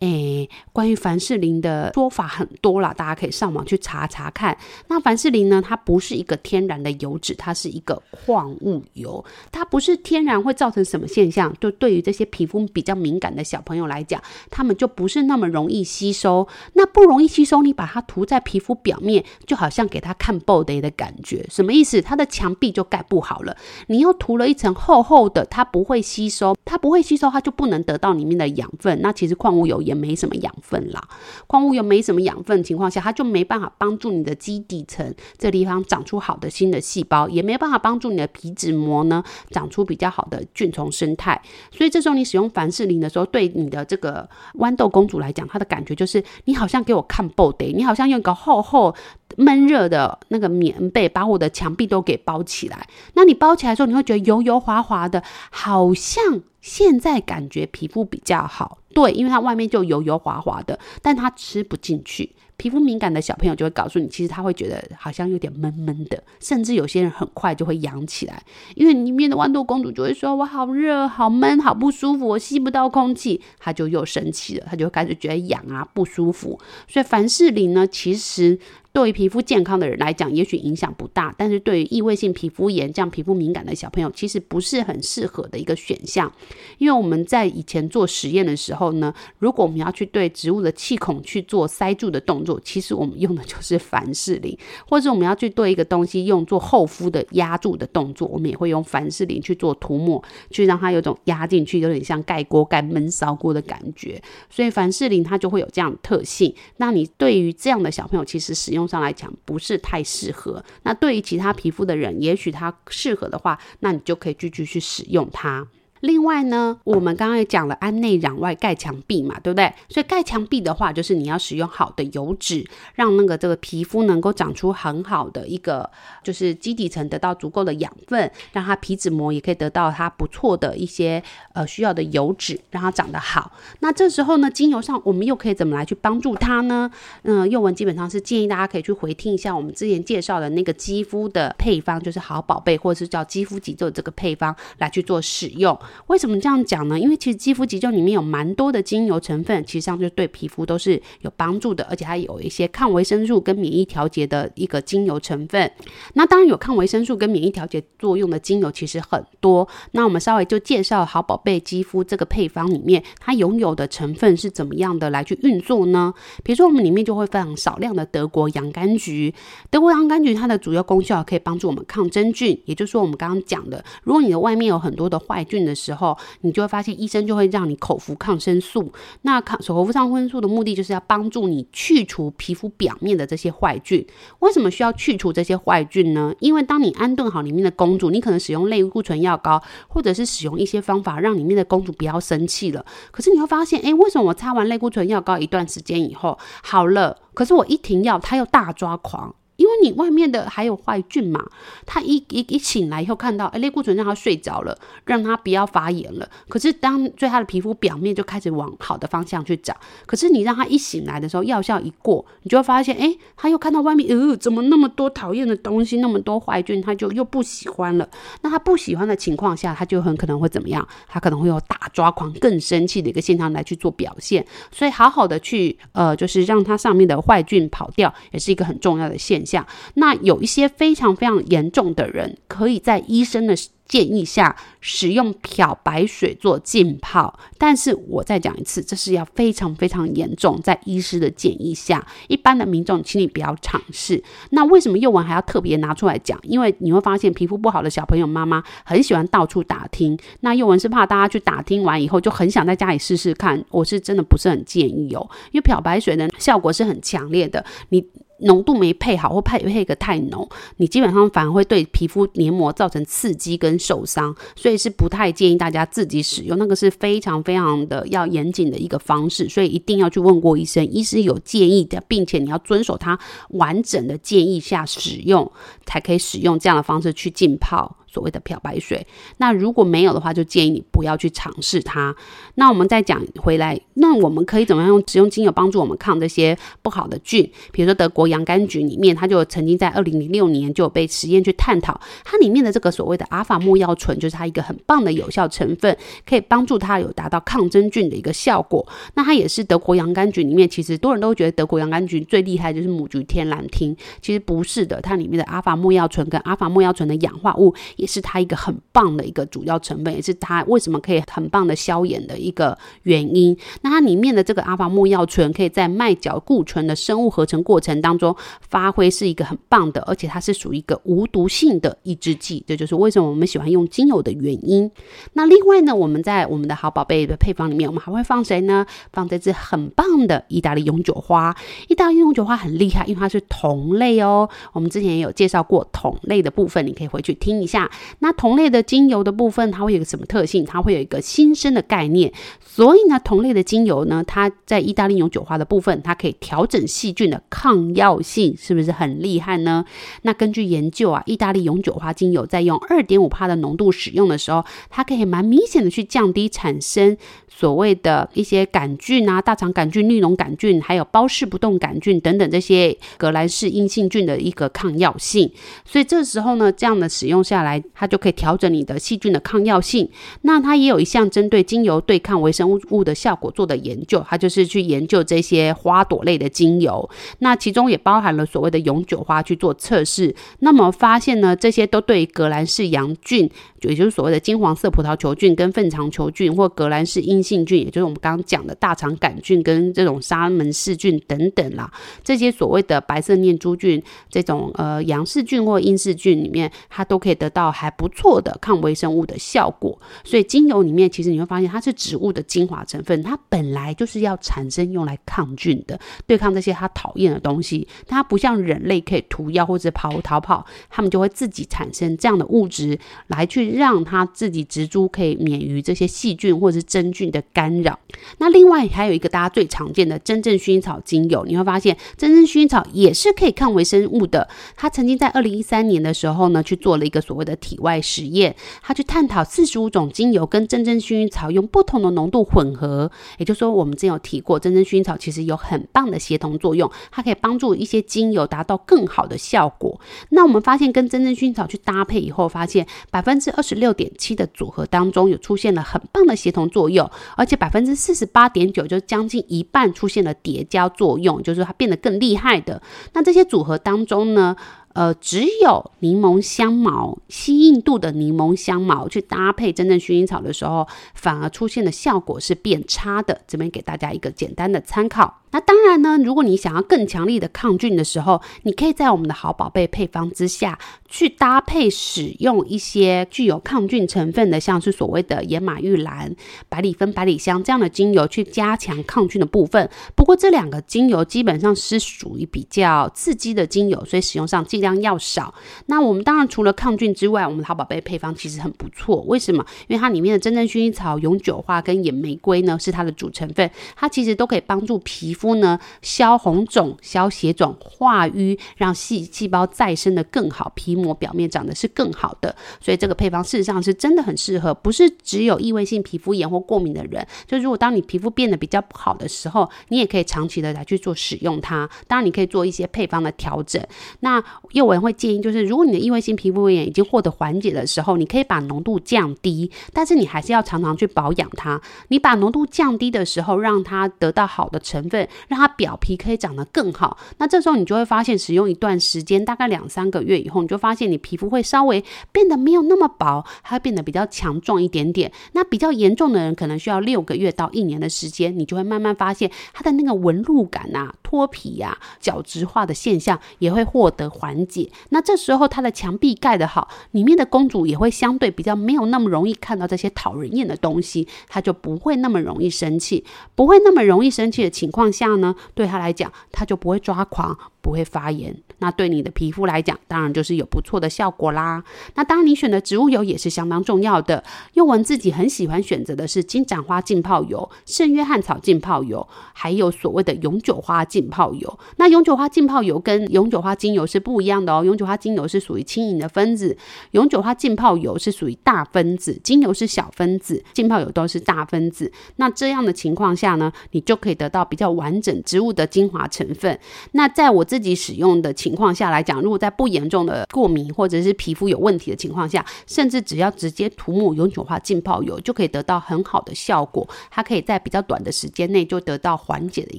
诶，关于凡士林的说法很多啦，大家可以上网去查查看。那凡士林呢，它不是一个天然的油脂，它是一个矿物油，它不是天然会造成什么现象。就对于这些皮肤比较敏感的小朋友来讲，他们就不是那么容易吸收。那不容易吸收，你把它涂在皮肤表面，就好像给它看布袋的感觉。什么意思？它的墙壁就盖不好了。你又涂了一层厚厚的，它不会吸收，它不会吸收，它就不能得到里面的养分。那其实矿物油。也没什么养分啦，矿物又没什么养分情况下，它就没办法帮助你的基底层这地方长出好的新的细胞，也没办法帮助你的皮脂膜呢长出比较好的菌虫生态。所以这时候你使用凡士林的时候，对你的这个豌豆公主来讲，它的感觉就是你好像给我看布袋，你好像用一个厚厚闷热的那个棉被把我的墙壁都给包起来。那你包起来的时候，你会觉得油油滑滑的，好像。现在感觉皮肤比较好，对，因为它外面就油油滑滑的，但它吃不进去。皮肤敏感的小朋友就会告诉你，其实他会觉得好像有点闷闷的，甚至有些人很快就会痒起来，因为里面的豌豆公主就会说：“我好热、好闷、好不舒服，我吸不到空气。”他就又生气了，他就开始觉得痒啊不舒服。所以凡士林呢，其实。对于皮肤健康的人来讲，也许影响不大，但是对于异位性皮肤炎这样皮肤敏感的小朋友，其实不是很适合的一个选项。因为我们在以前做实验的时候呢，如果我们要去对植物的气孔去做塞住的动作，其实我们用的就是 *laughs* 凡士林，或者我们要去对一个东西用做厚敷的压住的动作，我们也会用凡士林去做涂抹，去让它有种压进去，有点像盖锅盖闷烧锅的感觉。所以凡士林它就会有这样的特性。那你对于这样的小朋友，其实使用上来讲不是太适合，那对于其他皮肤的人，也许它适合的话，那你就可以继续去使用它。另外呢，我们刚刚也讲了安内攘外盖墙壁嘛，对不对？所以盖墙壁的话，就是你要使用好的油脂，让那个这个皮肤能够长出很好的一个，就是基底层得到足够的养分，让它皮脂膜也可以得到它不错的一些呃需要的油脂，让它长得好。那这时候呢，精油上我们又可以怎么来去帮助它呢？嗯、呃，宥雯基本上是建议大家可以去回听一下我们之前介绍的那个肌肤的配方，就是好宝贝或者是叫肌肤急救这个配方来去做使用。为什么这样讲呢？因为其实肌肤急救里面有蛮多的精油成分，其实上就对皮肤都是有帮助的，而且它有一些抗维生素跟免疫调节的一个精油成分。那当然有抗维生素跟免疫调节作用的精油其实很多。那我们稍微就介绍好宝贝肌肤这个配方里面，它拥有的成分是怎么样的来去运作呢？比如说我们里面就会非常少量的德国洋甘菊，德国洋甘菊它的主要功效可以帮助我们抗真菌，也就是说我们刚刚讲的，如果你的外面有很多的坏菌的时候，你就会发现医生就会让你口服抗生素。那抗口服抗生素的目的就是要帮助你去除皮肤表面的这些坏菌。为什么需要去除这些坏菌呢？因为当你安顿好里面的公主，你可能使用类固醇药膏，或者是使用一些方法让里面的公主不要生气了。可是你会发现，哎，为什么我擦完类固醇药膏一段时间以后好了，可是我一停药，它又大抓狂？因为你外面的还有坏菌嘛，他一一一醒来以后看到，哎，类固醇让他睡着了，让他不要发炎了。可是当对他的皮肤表面就开始往好的方向去长。可是你让他一醒来的时候，药效一过，你就会发现，哎，他又看到外面，呃，怎么那么多讨厌的东西，那么多坏菌，他就又不喜欢了。那他不喜欢的情况下，他就很可能会怎么样？他可能会有大抓狂、更生气的一个现象来去做表现。所以好好的去，呃，就是让它上面的坏菌跑掉，也是一个很重要的现象。那有一些非常非常严重的人，可以在医生的建议下使用漂白水做浸泡。但是我再讲一次，这是要非常非常严重，在医师的建议下，一般的民众请你不要尝试。那为什么幼文还要特别拿出来讲？因为你会发现，皮肤不好的小朋友妈妈很喜欢到处打听。那幼文是怕大家去打听完以后就很想在家里试试看，我是真的不是很建议哦，因为漂白水的效果是很强烈的，你。浓度没配好，或配配个太浓，你基本上反而会对皮肤黏膜造成刺激跟受伤，所以是不太建议大家自己使用，那个是非常非常的要严谨的一个方式，所以一定要去问过医生，医师有建议的，并且你要遵守他完整的建议下使用，才可以使用这样的方式去浸泡。所谓的漂白水，那如果没有的话，就建议你不要去尝试它。那我们再讲回来，那我们可以怎么样用使用精油帮助我们抗这些不好的菌？比如说德国洋甘菊里面，它就曾经在二零零六年就有被实验去探讨，它里面的这个所谓的阿法莫药醇，就是它一个很棒的有效成分，可以帮助它有达到抗真菌的一个效果。那它也是德国洋甘菊里面，其实多人都觉得德国洋甘菊最厉害就是母菊天兰烃，其实不是的，它里面的阿法莫药醇跟阿法莫药醇的氧化物。是它一个很棒的一个主要成分，也是它为什么可以很棒的消炎的一个原因。那它里面的这个阿法木药醇，可以在麦角固醇的生物合成过程当中发挥是一个很棒的，而且它是属于一个无毒性的抑制剂，这就是为什么我们喜欢用精油的原因。那另外呢，我们在我们的好宝贝的配方里面，我们还会放谁呢？放这支很棒的意大利永久花。意大利永久花很厉害，因为它是同类哦。我们之前也有介绍过同类的部分，你可以回去听一下。那同类的精油的部分，它会有个什么特性？它会有一个新生的概念。所以呢，同类的精油呢，它在意大利永久花的部分，它可以调整细菌的抗药性，是不是很厉害呢？那根据研究啊，意大利永久花精油在用二点五帕的浓度使用的时候，它可以蛮明显的去降低产生所谓的一些杆菌啊、大肠杆菌、绿脓杆菌，还有包氏不动杆菌等等这些革兰氏阴性菌的一个抗药性。所以这时候呢，这样的使用下来。它就可以调整你的细菌的抗药性。那它也有一项针对精油对抗微生物物的效果做的研究，它就是去研究这些花朵类的精油。那其中也包含了所谓的永久花去做测试。那么发现呢，这些都对革兰氏阳菌，也就是所谓的金黄色葡萄球菌跟粪肠球菌，或革兰氏阴性菌，也就是我们刚刚讲的大肠杆菌跟这种沙门氏菌等等啦，这些所谓的白色念珠菌，这种呃杨氏菌或阴氏菌里面，它都可以得到还不错的抗微生物的效果。所以精油里面其实你会发现它是植物的精华成分，它本来就是要产生用来抗菌的，对抗这些它讨厌的东西。它不像人类可以涂药或者跑逃跑，它们就会自己产生这样的物质来去。让它自己植株可以免于这些细菌或者是真菌的干扰。那另外还有一个大家最常见的真正薰衣草精油，你会发现真正薰衣草也是可以抗微生物的。他曾经在二零一三年的时候呢，去做了一个所谓的体外实验，他去探讨四十五种精油跟真正薰衣草用不同的浓度混合。也就是说，我们之前有提过，真正薰衣草其实有很棒的协同作用，它可以帮助一些精油达到更好的效。果。那我们发现跟真正薰衣草去搭配以后，发现百分之二十六点七的组合当中有出现了很棒的协同作用，而且百分之四十八点九，就将近一半出现了叠加作用，就是它变得更厉害的。那这些组合当中呢，呃，只有柠檬香茅，吸印度的柠檬香茅去搭配真正薰衣草的时候，反而出现的效果是变差的。这边给大家一个简单的参考。那当然呢，如果你想要更强力的抗菌的时候，你可以在我们的好宝贝配方之下去搭配使用一些具有抗菌成分的，像是所谓的野马玉兰、百里芬、百里香这样的精油去加强抗菌的部分。不过这两个精油基本上是属于比较刺激的精油，所以使用上剂量要少。那我们当然除了抗菌之外，我们的好宝贝配方其实很不错。为什么？因为它里面的真正薰衣草、永久花跟野玫瑰呢是它的主成分，它其实都可以帮助皮肤。呢，消红肿、消血肿、化瘀，让细细胞再生的更好，皮膜表面长得是更好的。所以这个配方事实上是真的很适合，不是只有异位性皮肤炎或过敏的人。就如果当你皮肤变得比较不好的时候，你也可以长期的来去做使用它。当然，你可以做一些配方的调整。那又我会建议，就是如果你的异位性皮肤炎已经获得缓解的时候，你可以把浓度降低，但是你还是要常常去保养它。你把浓度降低的时候，让它得到好的成分。让它表皮可以长得更好，那这时候你就会发现，使用一段时间，大概两三个月以后，你就发现你皮肤会稍微变得没有那么薄，它会变得比较强壮一点点。那比较严重的人，可能需要六个月到一年的时间，你就会慢慢发现它的那个纹路感啊、脱皮呀、角质化的现象也会获得缓解。那这时候它的墙壁盖得好，里面的公主也会相对比较没有那么容易看到这些讨人厌的东西，它就不会那么容易生气，不会那么容易生气的情况下呢，对他来讲，他就不会抓狂，不会发炎。那对你的皮肤来讲，当然就是有不错的效果啦。那当然，你选的植物油也是相当重要的。宥雯自己很喜欢选择的是金盏花浸泡油、圣约翰草浸泡油，还有所谓的永久花浸泡油。那永久花浸泡油跟永久花精油是不一样的哦。永久花精油是属于轻盈的分子，永久花浸泡油是属于大分子，精油是小分子，浸泡油都是大分子。那这样的情况下呢，你就可以得到比较完整植物的精华成分。那在我自自己使用的情况下来讲，如果在不严重的过敏或者是皮肤有问题的情况下，甚至只要直接涂抹永久化浸泡油，就可以得到很好的效果。它可以在比较短的时间内就得到缓解的一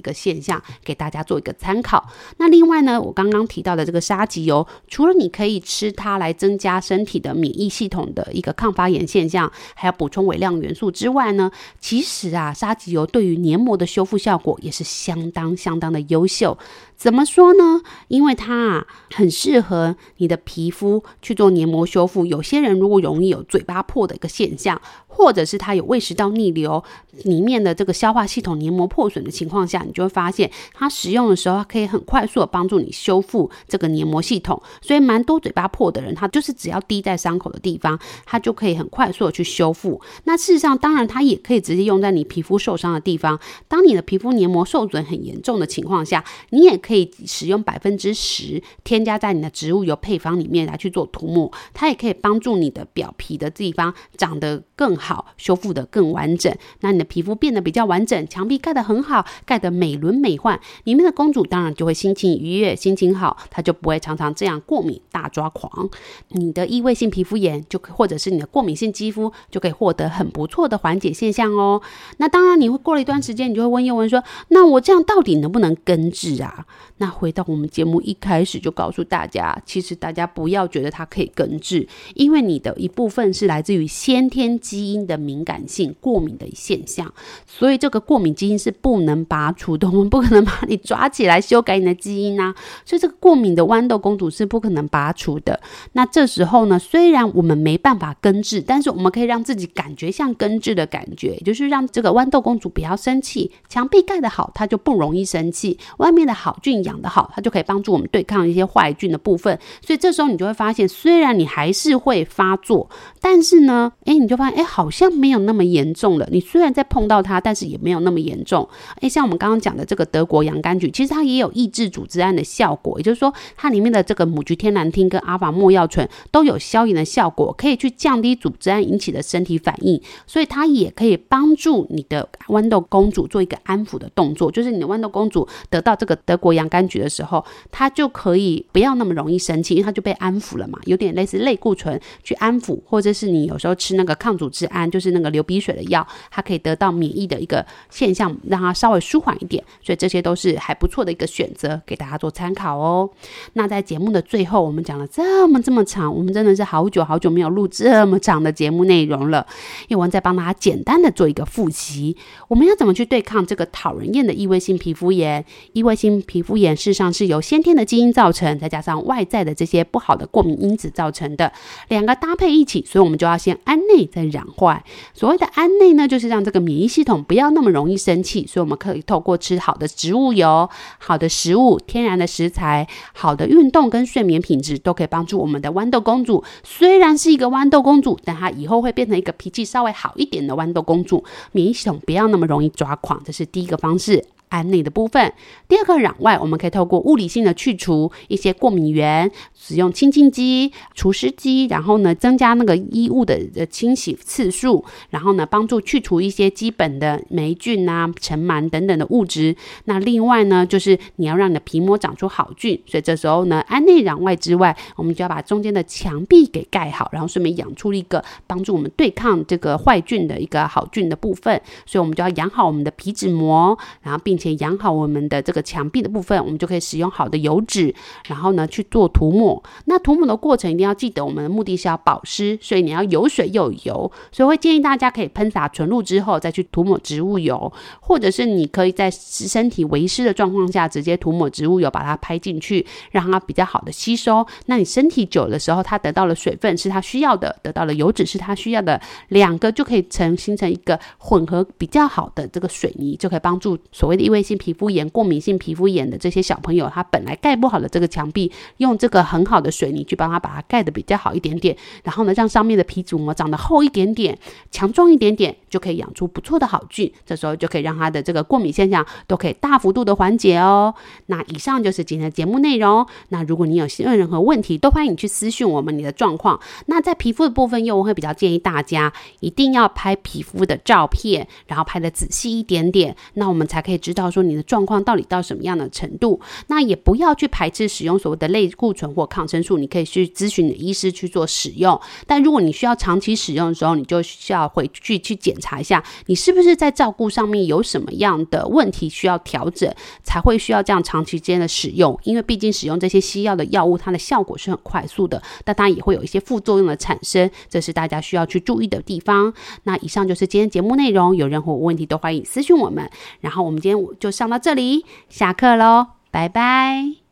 个现象，给大家做一个参考。那另外呢，我刚刚提到的这个沙棘油，除了你可以吃它来增加身体的免疫系统的一个抗发炎现象，还要补充微量元素之外呢，其实啊，沙棘油对于黏膜的修复效果也是相当相当的优秀。怎么说呢？因为它啊很适合你的皮肤去做黏膜修复。有些人如果容易有嘴巴破的一个现象，或者是它有胃食道逆流，里面的这个消化系统黏膜破损的情况下，你就会发现它使用的时候，可以很快速的帮助你修复这个黏膜系统。所以蛮多嘴巴破的人，他就是只要滴在伤口的地方，它就可以很快速的去修复。那事实上，当然它也可以直接用在你皮肤受伤的地方。当你的皮肤黏膜受损很严重的情况下，你也可以。可以使用百分之十添加在你的植物油配方里面来去做涂抹，它也可以帮助你的表皮的地方长得更好，修复的更完整。那你的皮肤变得比较完整，墙壁盖得很好，盖得美轮美奂，里面的公主当然就会心情愉悦，心情好，她就不会常常这样过敏大抓狂。你的异位性皮肤炎就或者是你的过敏性肌肤就可以获得很不错的缓解现象哦。那当然，你会过了一段时间，你就会问宥雯说：“那我这样到底能不能根治啊？”那回到我们节目一开始就告诉大家，其实大家不要觉得它可以根治，因为你的一部分是来自于先天基因的敏感性过敏的现象，所以这个过敏基因是不能拔除的，我们不可能把你抓起来修改你的基因啊，所以这个过敏的豌豆公主是不可能拔除的。那这时候呢，虽然我们没办法根治，但是我们可以让自己感觉像根治的感觉，就是让这个豌豆公主不要生气，墙壁盖得好，它就不容易生气，外面的好菌养得好，它就可以帮助我们对抗一些坏菌的部分。所以这时候你就会发现，虽然你还是会发作，但是呢，诶，你就发现，诶，好像没有那么严重了。你虽然在碰到它，但是也没有那么严重。诶，像我们刚刚讲的这个德国洋甘菊，其实它也有抑制组织胺的效果，也就是说，它里面的这个母菊天兰烃跟阿法莫药醇都有消炎的效果，可以去降低组织胺引起的身体反应，所以它也可以帮助你的豌豆公主做一个安抚的动作，就是你的豌豆公主得到这个德国洋甘菊的时候，它就可以不要那么容易生气，因为它就被安抚了嘛，有点类似类固醇去安抚，或者是你有时候吃那个抗组织胺，就是那个流鼻水的药，它可以得到免疫的一个现象，让它稍微舒缓一点，所以这些都是还不错的一个选择，给大家做参考哦。那在节目的最后，我们讲了这么这么长，我们真的是好久好久没有录这么长的节目内容了，宥雯再帮大家简单的做一个复习，我们要怎么去对抗这个讨人厌的异位性皮肤炎？异位性皮肤炎事实上是由先天的基因造成，再加上外在的这些不好的过敏因子造成的，两个搭配一起，所以我们就要先安内再养坏。所谓的安内呢，就是让这个免疫系统不要那么容易生气，所以我们可以透过吃好的植物油、好的食物、天然的食材、好的运动跟睡眠品质，都可以帮助我们的豌豆公主。虽然是一个豌豆公主，但她以后会变成一个脾气稍微好一点的豌豆公主，免疫系统不要那么容易抓狂，这是第一个方式。安内的部分，第二个攘外，我们可以透过物理性的去除一些过敏源，使用清净机、除湿机，然后呢，增加那个衣物的的清洗次数，然后呢，帮助去除一些基本的霉菌啊、尘螨等等的物质。那另外呢，就是你要让你的皮膜长出好菌，所以这时候呢，安内攘外之外，我们就要把中间的墙壁给盖好，然后顺便养出一个帮助我们对抗这个坏菌的一个好菌的部分。所以我们就要养好我们的皮脂膜，然后并且养好我们的这个墙壁的部分，我们就可以使用好的油脂，然后呢去做涂抹。那涂抹的过程一定要记得，我们的目的是要保湿，所以你要有水又有油。所以会建议大家可以喷洒纯露之后再去涂抹植物油，或者是你可以在身体为湿的状况下直接涂抹植物油，把它拍进去，让它比较好的吸收。那你身体久的时候，它得到了水分是它需要的，得到了油脂是它需要的，两个就可以成形成一个混合比较好的这个水泥，就可以帮助所谓的异位性皮肤炎、过敏性皮肤炎的这些小朋友，他本来盖不好的这个墙壁，用这个很好的水泥去帮他把它盖得比较好一点点，然后呢，让上面的皮脂膜长得厚一点点、强壮一点点，就可以养出不错的好菌。这时候就可以让他的这个过敏现象都可以大幅度的缓解哦。那以上就是今天的节目内容。那如果你有任何问题，都欢迎你去私信我们你的状况。那在皮肤的部分，宥雯会比较建议大家一定要拍皮肤的照片，然后拍得仔细一点点，那我们才可以知道说你的状况到底到什么样的程度。那也不要去排斥使用所谓的类固醇或抗生素，你可以去咨询你的医师去做使用。但如果你需要长期使用的时候，你就需要回去去检查一下，你是不是在照顾上面有什么样的问题需要调整，才会需要这样长期间的使用。因为毕竟使用这些西药的药物，它的效果是很快速的，但它也会有一些副作用的产生，这是大家需要去注意的地方。那以上就是今天节目内容，有任何问题都欢迎私信我们。然后我们今天就上到这里，下课喽，拜拜。